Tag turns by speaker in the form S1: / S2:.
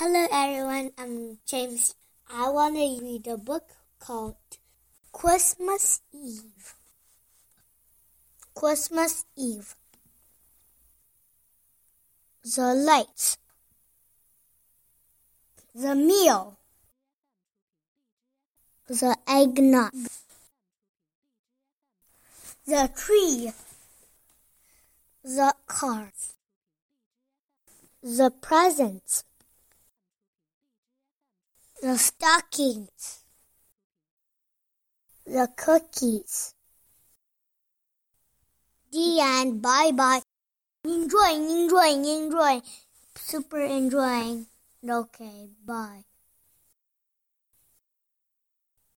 S1: Hello everyone, I'm James. I want to read a book called Christmas Eve. Christmas Eve. The lights. The meal. The eggnog. The tree. The cars. The presents the stockings, the cookies. The end. Bye bye. Enjoying, enjoying, enjoying. Super enjoying. Okay, bye.